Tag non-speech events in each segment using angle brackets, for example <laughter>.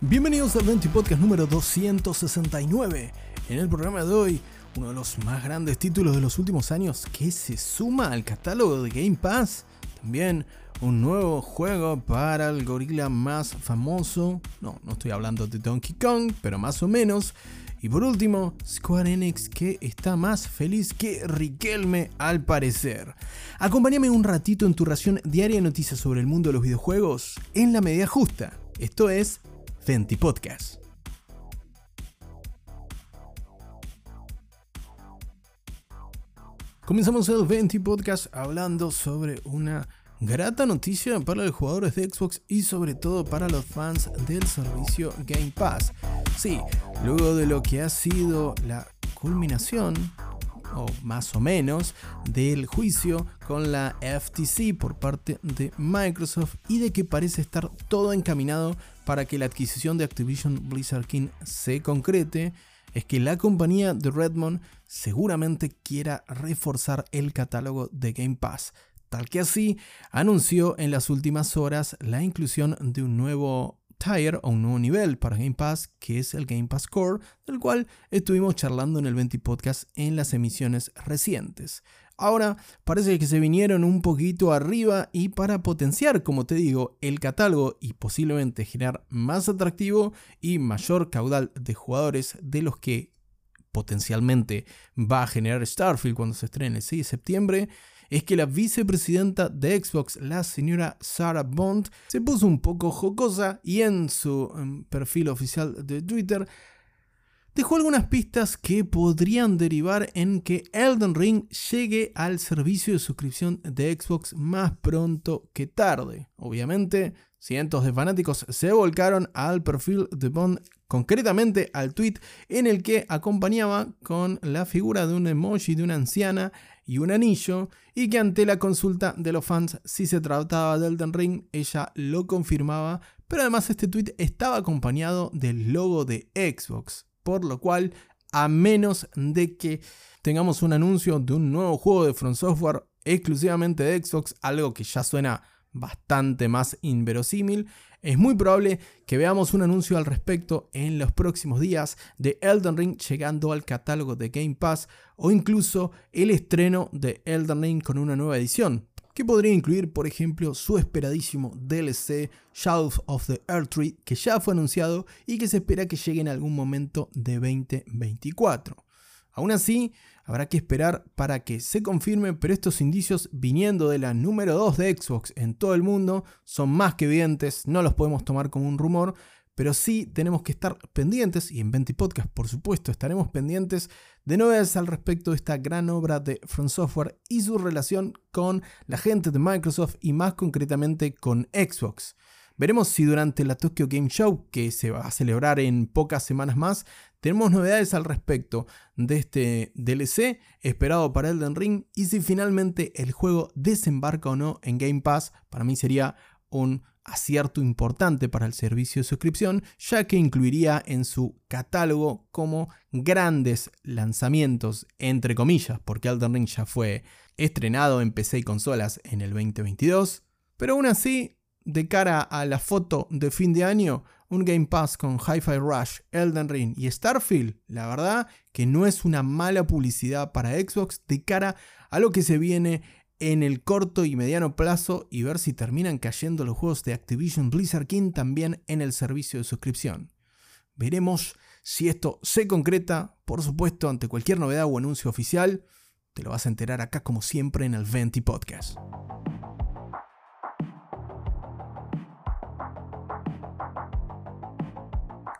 Bienvenidos al 20 Podcast número 269. En el programa de hoy, uno de los más grandes títulos de los últimos años que se suma al catálogo de Game Pass. También un nuevo juego para el gorila más famoso. No, no estoy hablando de Donkey Kong, pero más o menos. Y por último, Square Enix que está más feliz que Riquelme al parecer. Acompáñame un ratito en tu ración diaria de noticias sobre el mundo de los videojuegos en la medida justa. Esto es Fenty Podcast. Comenzamos el Venti Podcast hablando sobre una grata noticia para los jugadores de Xbox y sobre todo para los fans del servicio Game Pass. Sí, luego de lo que ha sido la culminación, o más o menos, del juicio con la FTC por parte de Microsoft y de que parece estar todo encaminado para que la adquisición de Activision Blizzard King se concrete, es que la compañía de Redmond seguramente quiera reforzar el catálogo de Game Pass tal que así anunció en las últimas horas la inclusión de un nuevo tier o un nuevo nivel para Game Pass, que es el Game Pass Core, del cual estuvimos charlando en el 20 Podcast en las emisiones recientes. Ahora parece que se vinieron un poquito arriba y para potenciar, como te digo, el catálogo y posiblemente generar más atractivo y mayor caudal de jugadores de los que potencialmente va a generar Starfield cuando se estrene el 6 de septiembre, es que la vicepresidenta de Xbox, la señora Sarah Bond, se puso un poco jocosa y en su em, perfil oficial de Twitter dejó algunas pistas que podrían derivar en que Elden Ring llegue al servicio de suscripción de Xbox más pronto que tarde. Obviamente, cientos de fanáticos se volcaron al perfil de Bond, concretamente al tweet en el que acompañaba con la figura de un emoji de una anciana y un anillo, y que ante la consulta de los fans si se trataba de Elden Ring, ella lo confirmaba, pero además este tweet estaba acompañado del logo de Xbox, por lo cual, a menos de que tengamos un anuncio de un nuevo juego de From Software exclusivamente de Xbox, algo que ya suena bastante más inverosímil, es muy probable que veamos un anuncio al respecto en los próximos días de Elden Ring llegando al catálogo de Game Pass o incluso el estreno de Elden Ring con una nueva edición, que podría incluir, por ejemplo, su esperadísimo DLC Shadows of the Earth Tree, que ya fue anunciado y que se espera que llegue en algún momento de 2024. Aún así, habrá que esperar para que se confirme, pero estos indicios viniendo de la número 2 de Xbox en todo el mundo son más que evidentes, no los podemos tomar como un rumor, pero sí tenemos que estar pendientes, y en 20 Podcast por supuesto estaremos pendientes de novedades al respecto de esta gran obra de Front Software y su relación con la gente de Microsoft y más concretamente con Xbox. Veremos si durante la Tokyo Game Show, que se va a celebrar en pocas semanas más, tenemos novedades al respecto de este DLC esperado para Elden Ring y si finalmente el juego desembarca o no en Game Pass, para mí sería un acierto importante para el servicio de suscripción, ya que incluiría en su catálogo como grandes lanzamientos, entre comillas, porque Elden Ring ya fue estrenado en PC y consolas en el 2022, pero aún así de cara a la foto de fin de año, un Game Pass con Hi-Fi Rush, Elden Ring y Starfield, la verdad que no es una mala publicidad para Xbox de cara a lo que se viene en el corto y mediano plazo y ver si terminan cayendo los juegos de Activision Blizzard King también en el servicio de suscripción. Veremos si esto se concreta, por supuesto, ante cualquier novedad o anuncio oficial, te lo vas a enterar acá como siempre en el Venti Podcast.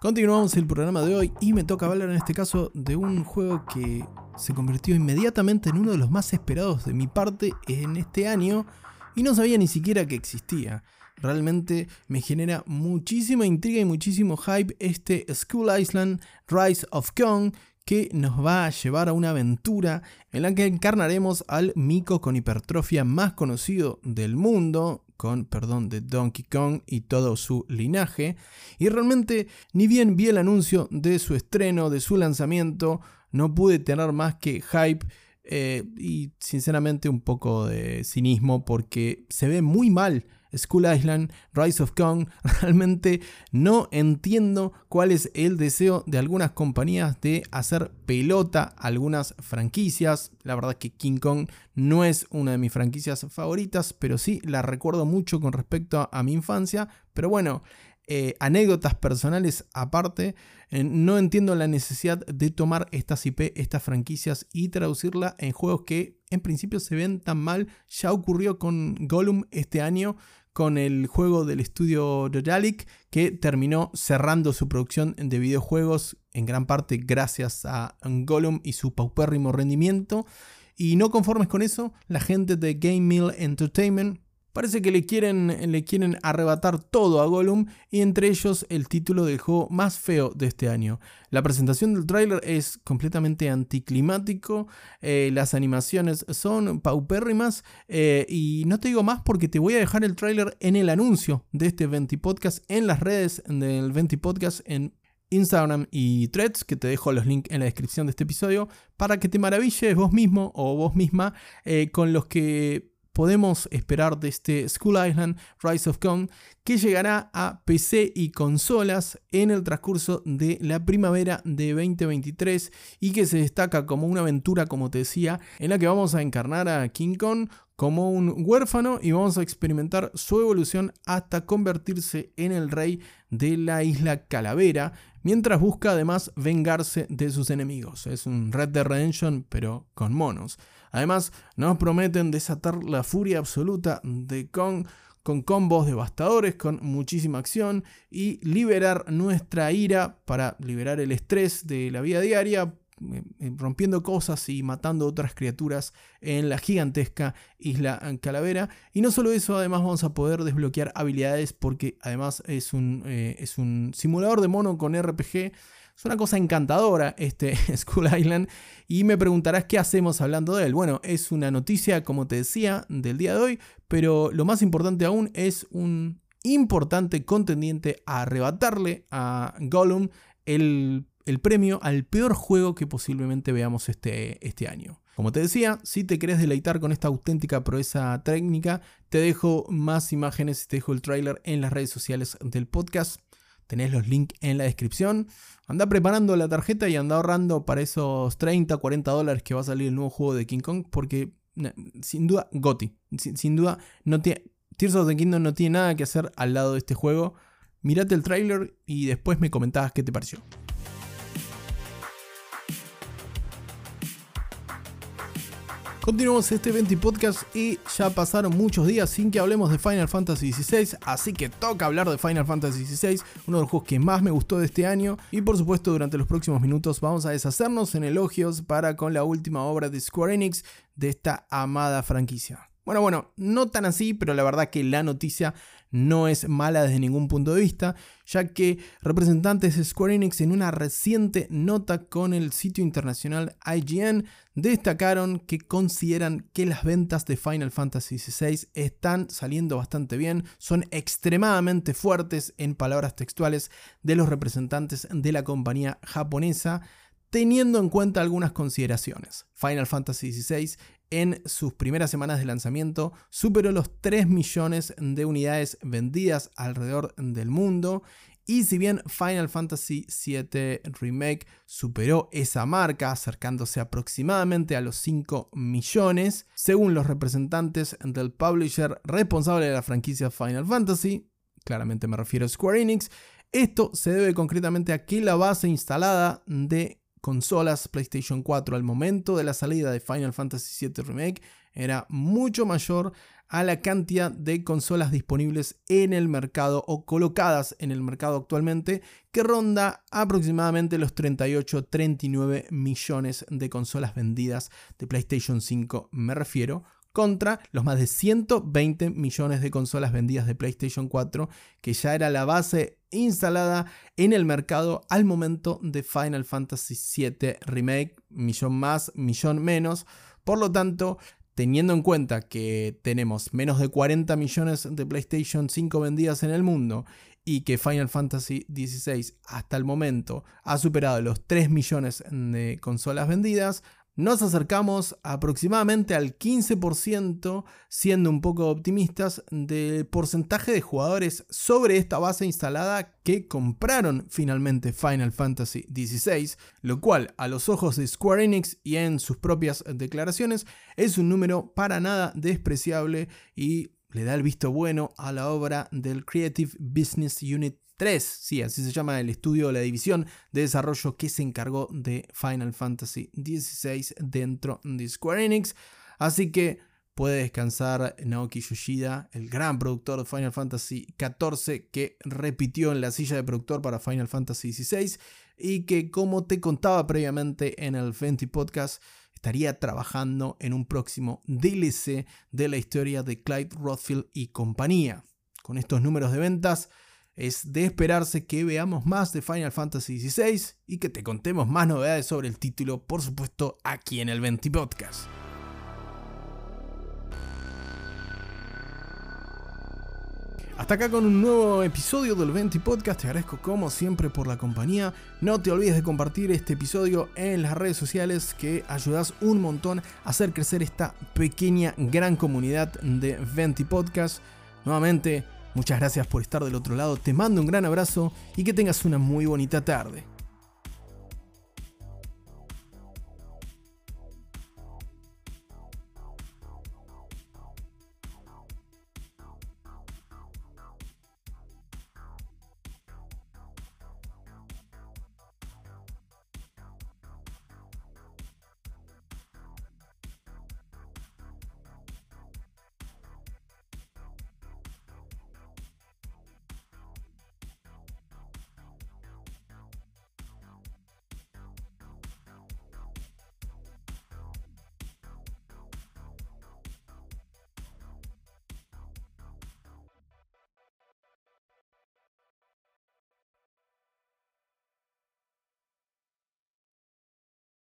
Continuamos el programa de hoy y me toca hablar en este caso de un juego que se convirtió inmediatamente en uno de los más esperados de mi parte en este año y no sabía ni siquiera que existía. Realmente me genera muchísima intriga y muchísimo hype este School Island Rise of Kong que nos va a llevar a una aventura en la que encarnaremos al mico con hipertrofia más conocido del mundo, con, perdón, de Donkey Kong y todo su linaje. Y realmente, ni bien vi el anuncio de su estreno, de su lanzamiento, no pude tener más que hype eh, y sinceramente un poco de cinismo porque se ve muy mal School Island, Rise of Kong. <laughs> Realmente no entiendo cuál es el deseo de algunas compañías de hacer pelota algunas franquicias. La verdad es que King Kong no es una de mis franquicias favoritas, pero sí la recuerdo mucho con respecto a, mi infancia. Pero bueno, eh, anécdotas personales aparte, eh, no entiendo la necesidad de tomar estas IP, estas franquicias y traducirla en juegos que en principio se ven tan mal. Ya ocurrió con Gollum este año con el juego del estudio Dodalic que terminó cerrando su producción de videojuegos en gran parte gracias a Gollum y su paupérrimo rendimiento. Y no conformes con eso, la gente de Game Mill Entertainment Parece que le quieren, le quieren arrebatar todo a Gollum y entre ellos el título del juego más feo de este año. La presentación del tráiler es completamente anticlimático, eh, las animaciones son paupérrimas eh, y no te digo más porque te voy a dejar el tráiler en el anuncio de este Venti Podcast en las redes del Venti Podcast en Instagram y Threads, que te dejo los links en la descripción de este episodio, para que te maravilles vos mismo o vos misma eh, con los que podemos esperar de este School Island Rise of Kong que llegará a PC y consolas en el transcurso de la primavera de 2023 y que se destaca como una aventura, como te decía, en la que vamos a encarnar a King Kong como un huérfano y vamos a experimentar su evolución hasta convertirse en el rey de la isla Calavera, mientras busca además vengarse de sus enemigos. Es un Red Dead Redemption pero con monos. Además, nos prometen desatar la furia absoluta de Kong con combos devastadores, con muchísima acción y liberar nuestra ira para liberar el estrés de la vida diaria, eh, eh, rompiendo cosas y matando otras criaturas en la gigantesca isla Calavera. Y no solo eso, además vamos a poder desbloquear habilidades porque además es un, eh, es un simulador de mono con RPG es una cosa encantadora este <laughs> School Island y me preguntarás qué hacemos hablando de él. Bueno, es una noticia, como te decía, del día de hoy, pero lo más importante aún es un importante contendiente a arrebatarle a Gollum el, premio al peor juego que posiblemente veamos este, este año. Como te decía, si te querés deleitar con esta auténtica proeza técnica, te dejo más imágenes y te dejo el trailer en las redes sociales del podcast. Tenés los links en la descripción. Anda preparando la tarjeta y anda ahorrando para esos 30, 40 dólares que va a salir el nuevo juego de King Kong. Porque sin duda, Gotti. Sin, duda, no Tears of the Kingdom no tiene nada que hacer al lado de este juego. Mirate el trailer y después me comentabas qué te pareció. Continuamos este 20 podcast y ya pasaron muchos días sin que hablemos de Final Fantasy XVI, así que toca hablar de Final Fantasy XVI, uno de los juegos que más me gustó de este año y por supuesto durante los próximos minutos vamos a deshacernos en elogios para con la última obra de Square Enix de esta amada franquicia. Bueno, bueno, no tan así, pero la verdad que la noticia no es mala desde ningún punto de vista, ya que representantes de Square Enix en una reciente nota con el sitio internacional IGN destacaron que consideran que las ventas de Final Fantasy XVI están saliendo bastante bien, son extremadamente fuertes en palabras textuales de los representantes de la compañía japonesa teniendo en cuenta algunas consideraciones. Final Fantasy XVI en sus primeras semanas de lanzamiento superó los 3 millones de unidades vendidas alrededor del mundo. Y si bien Final Fantasy VII Remake superó esa marca, acercándose aproximadamente a los 5 millones, según los representantes del publisher responsable de la franquicia Final Fantasy, claramente me refiero a Square Enix, esto se debe concretamente a que la base instalada de consolas PlayStation 4 al momento de la salida de Final Fantasy VII Remake era mucho mayor a la cantidad de consolas disponibles en el mercado o colocadas en el mercado actualmente, que ronda aproximadamente los 38-39 millones de consolas vendidas de PlayStation 5, me refiero, contra los más de 120 millones de consolas vendidas de PlayStation 4, que ya era la base instalada en el mercado al momento de Final Fantasy VII Remake, millón más, millón menos. Por lo tanto, teniendo en cuenta que tenemos menos de 40 millones de PlayStation 5 vendidas en el mundo y que Final Fantasy XVI hasta el momento ha superado los 3 millones de consolas vendidas, nos acercamos aproximadamente al 15%, siendo un poco optimistas, del porcentaje de jugadores sobre esta base instalada que compraron finalmente Final Fantasy XVI, lo cual a los ojos de Square Enix y en sus propias declaraciones es un número para nada despreciable y le da el visto bueno a la obra del Creative Business Unit 3, sí, así se llama el estudio, la división de desarrollo que se encargó de Final Fantasy XVI dentro de Square Enix. Así que puede descansar Naoki Yoshida, el gran productor de Final Fantasy XIV, que repitió en la silla de productor para Final Fantasy XVI y que, como te contaba previamente en el Fenty Podcast, estaría trabajando en un próximo DLC de la historia de Clyde Rothfield y compañía. Con estos números de ventas, es de esperarse que veamos más de Final Fantasy XVI y que te contemos más novedades sobre el título, por supuesto, aquí en el 20 Podcast. Hasta acá con un nuevo episodio del 20 Podcast. Te agradezco como siempre por la compañía. No te olvides de compartir este episodio en las redes sociales que ayudas un montón a hacer crecer esta pequeña gran comunidad de 20 Podcast. Nuevamente, Muchas gracias por estar del otro lado, te mando un gran abrazo y que tengas una muy bonita tarde.